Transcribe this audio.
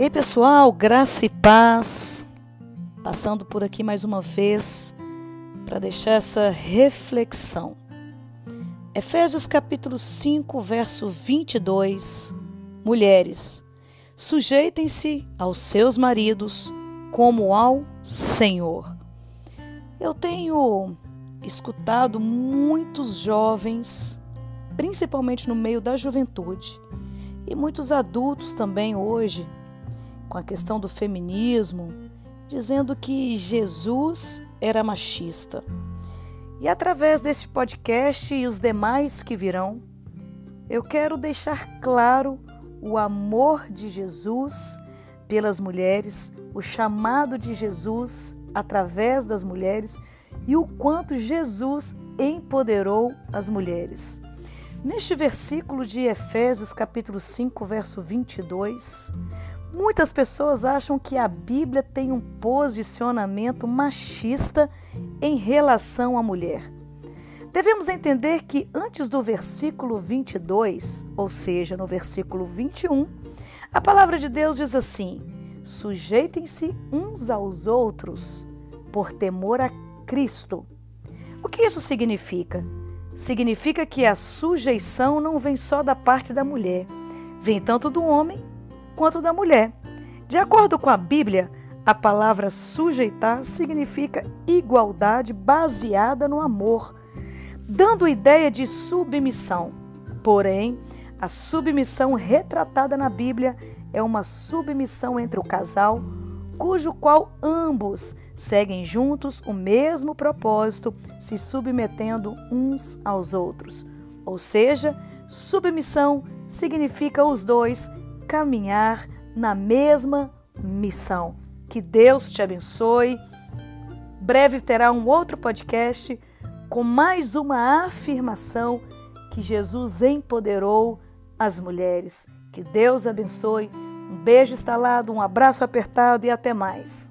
Ei pessoal, graça e paz. Passando por aqui mais uma vez para deixar essa reflexão. Efésios capítulo 5, verso 22. Mulheres, sujeitem-se aos seus maridos como ao Senhor. Eu tenho escutado muitos jovens, principalmente no meio da juventude, e muitos adultos também hoje, com a questão do feminismo, dizendo que Jesus era machista. E através deste podcast e os demais que virão, eu quero deixar claro o amor de Jesus pelas mulheres, o chamado de Jesus através das mulheres e o quanto Jesus empoderou as mulheres. Neste versículo de Efésios, capítulo 5, verso 22, muitas pessoas acham que a Bíblia tem um posicionamento machista em relação à mulher. Devemos entender que antes do versículo 22, ou seja, no versículo 21, a palavra de Deus diz assim: Sujeitem-se uns aos outros por temor a Cristo. O que isso significa? Significa que a sujeição não vem só da parte da mulher, vem tanto do homem quanto da mulher. De acordo com a Bíblia, a palavra sujeitar significa igualdade baseada no amor, dando ideia de submissão. Porém, a submissão retratada na Bíblia é uma submissão entre o casal, cujo qual ambos seguem juntos o mesmo propósito, se submetendo uns aos outros. Ou seja, submissão significa os dois caminhar na mesma missão. Que Deus te abençoe. Breve terá um outro podcast com mais uma afirmação que Jesus empoderou as mulheres. Que Deus abençoe. Um beijo instalado, um abraço apertado e até mais.